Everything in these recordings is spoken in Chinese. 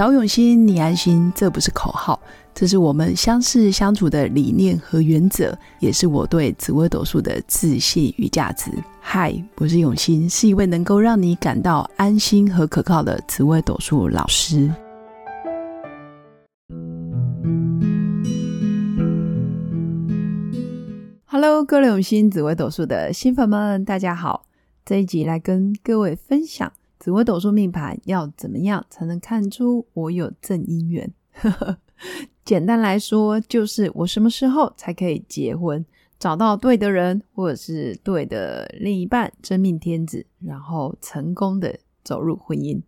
找永新，你安心，这不是口号，这是我们相识相处的理念和原则，也是我对紫微斗数的自信与价值。嗨，我是永新，是一位能够让你感到安心和可靠的紫微斗数老师。Hello，各位永新紫微斗数的新粉们，大家好！这一集来跟各位分享。紫微斗数命盘要怎么样才能看出我有正姻缘？简单来说，就是我什么时候才可以结婚，找到对的人，或者是对的另一半，真命天子，然后成功的走入婚姻。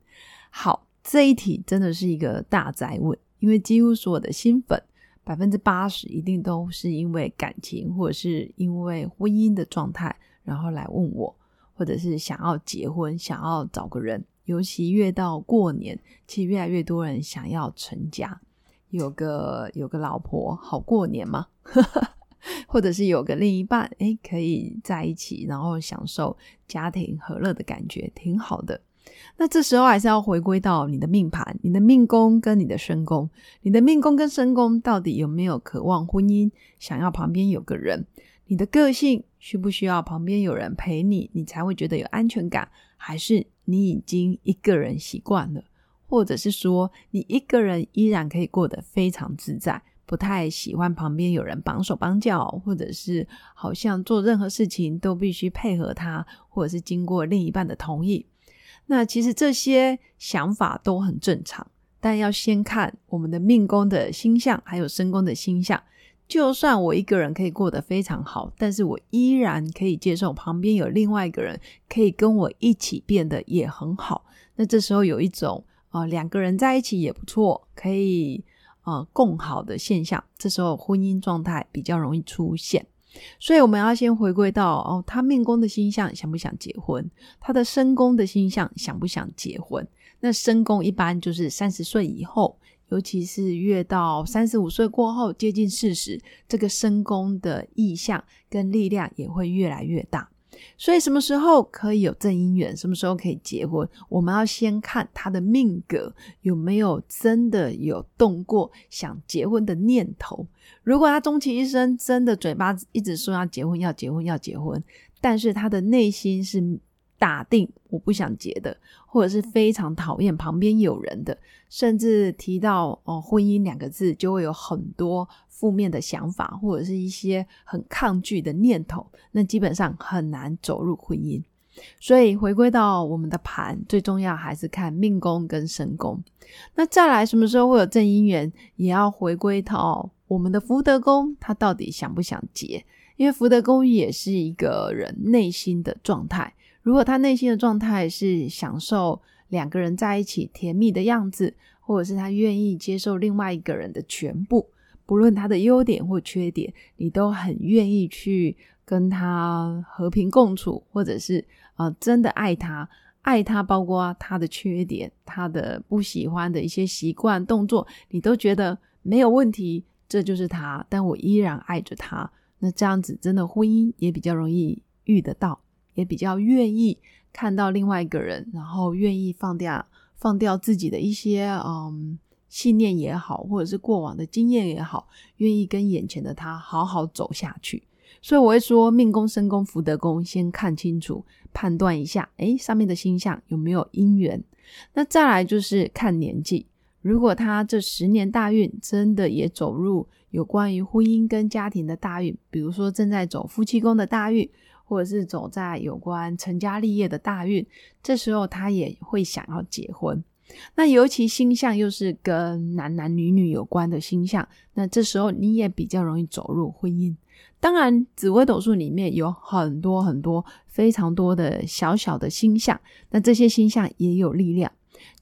好，这一题真的是一个大灾问，因为几乎所有的新粉，百分之八十一定都是因为感情，或者是因为婚姻的状态，然后来问我。或者是想要结婚，想要找个人，尤其越到过年，其实越来越多人想要成家，有个有个老婆好过年嘛，或者是有个另一半，哎，可以在一起，然后享受家庭和乐的感觉，挺好的。那这时候还是要回归到你的命盘，你的命宫跟你的身宫，你的命宫跟身宫到底有没有渴望婚姻，想要旁边有个人？你的个性需不需要旁边有人陪你，你才会觉得有安全感？还是你已经一个人习惯了，或者是说你一个人依然可以过得非常自在，不太喜欢旁边有人绑手绑脚，或者是好像做任何事情都必须配合他，或者是经过另一半的同意？那其实这些想法都很正常，但要先看我们的命宫的星象，还有身宫的星象。就算我一个人可以过得非常好，但是我依然可以接受旁边有另外一个人可以跟我一起变得也很好。那这时候有一种啊两个人在一起也不错，可以啊共好的现象。这时候婚姻状态比较容易出现。所以我们要先回归到哦，他命宫的星象想不想结婚？他的身宫的星象想不想结婚？那身宫一般就是三十岁以后。尤其是越到三十五岁过后，接近四十，这个身宫的意向跟力量也会越来越大。所以什么时候可以有正姻缘，什么时候可以结婚，我们要先看他的命格有没有真的有动过想结婚的念头。如果他终其一生真的嘴巴一直说要结婚、要结婚、要结婚，但是他的内心是。打定我不想结的，或者是非常讨厌旁边有人的，甚至提到哦婚姻两个字就会有很多负面的想法，或者是一些很抗拒的念头，那基本上很难走入婚姻。所以回归到我们的盘，最重要还是看命宫跟身宫。那再来什么时候会有正姻缘，也要回归到我们的福德宫，他到底想不想结？因为福德宫也是一个人内心的状态。如果他内心的状态是享受两个人在一起甜蜜的样子，或者是他愿意接受另外一个人的全部，不论他的优点或缺点，你都很愿意去跟他和平共处，或者是呃真的爱他，爱他包括他的缺点，他的不喜欢的一些习惯动作，你都觉得没有问题，这就是他，但我依然爱着他。那这样子真的婚姻也比较容易遇得到。也比较愿意看到另外一个人，然后愿意放掉放掉自己的一些嗯信念也好，或者是过往的经验也好，愿意跟眼前的他好好走下去。所以我会说，命宫、身宫、福德宫，先看清楚，判断一下，诶，上面的星象有没有姻缘。那再来就是看年纪，如果他这十年大运真的也走入有关于婚姻跟家庭的大运，比如说正在走夫妻宫的大运。或者是走在有关成家立业的大运，这时候他也会想要结婚。那尤其星象又是跟男男女女有关的星象，那这时候你也比较容易走入婚姻。当然，紫微斗数里面有很多很多非常多的小小的星象，那这些星象也有力量。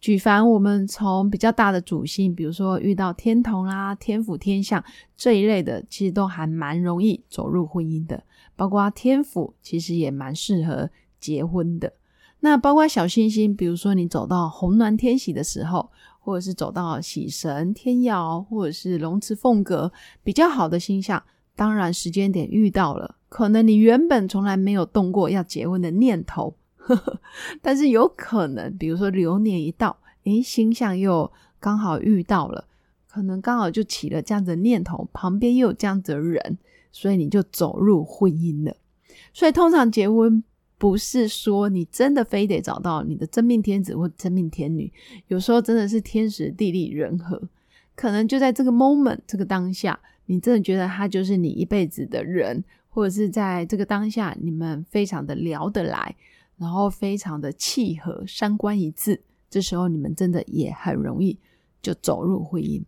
举凡我们从比较大的主星，比如说遇到天同啦、天府、天象这一类的，其实都还蛮容易走入婚姻的。包括天府，其实也蛮适合结婚的。那包括小星星，比如说你走到红鸾天喜的时候，或者是走到喜神天姚，或者是龙池凤阁比较好的星象，当然时间点遇到了，可能你原本从来没有动过要结婚的念头，呵 呵但是有可能，比如说流年一到，诶，星象又刚好遇到了，可能刚好就起了这样子的念头，旁边又有这样子的人，所以你就走入婚姻了。所以通常结婚不是说你真的非得找到你的真命天子或真命天女，有时候真的是天时地利人和，可能就在这个 moment 这个当下，你真的觉得他就是你一辈子的人，或者是在这个当下你们非常的聊得来，然后非常的契合，三观一致，这时候你们真的也很容易就走入婚姻。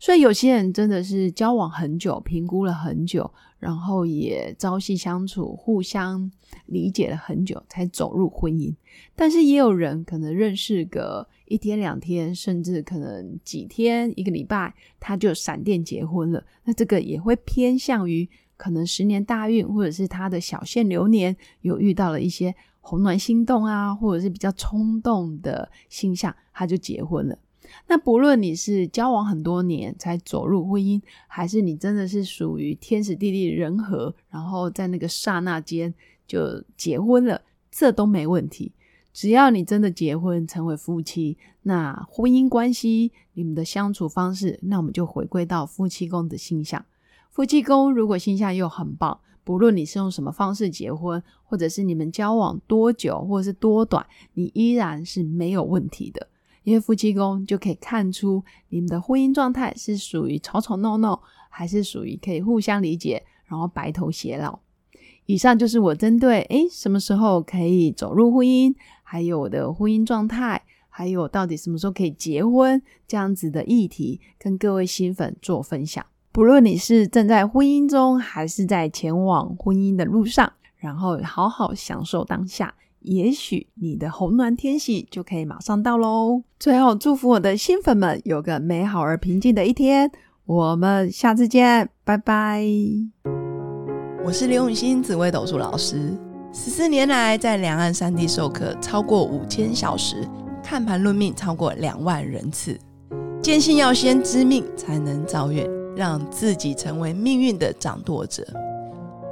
所以有些人真的是交往很久，评估了很久，然后也朝夕相处，互相理解了很久，才走入婚姻。但是也有人可能认识个一天两天，甚至可能几天一个礼拜，他就闪电结婚了。那这个也会偏向于可能十年大运，或者是他的小限流年有遇到了一些红鸾心动啊，或者是比较冲动的星象，他就结婚了。那不论你是交往很多年才走入婚姻，还是你真的是属于天时地利人和，然后在那个刹那间就结婚了，这都没问题。只要你真的结婚成为夫妻，那婚姻关系你们的相处方式，那我们就回归到夫妻宫的星象。夫妻宫如果星象又很棒，不论你是用什么方式结婚，或者是你们交往多久，或者是多短，你依然是没有问题的。因为夫妻宫就可以看出你们的婚姻状态是属于吵吵闹闹，还是属于可以互相理解，然后白头偕老。以上就是我针对诶什么时候可以走入婚姻，还有我的婚姻状态，还有到底什么时候可以结婚这样子的议题，跟各位新粉做分享。不论你是正在婚姻中，还是在前往婚姻的路上，然后好好享受当下。也许你的红鸾天喜就可以马上到喽！最后祝福我的新粉们有个美好而平静的一天，我们下次见，拜拜！我是刘永新紫微斗数老师，十四年来在两岸三地授课超过五千小时，看盘论命超过两万人次，坚信要先知命才能造运，让自己成为命运的掌舵者。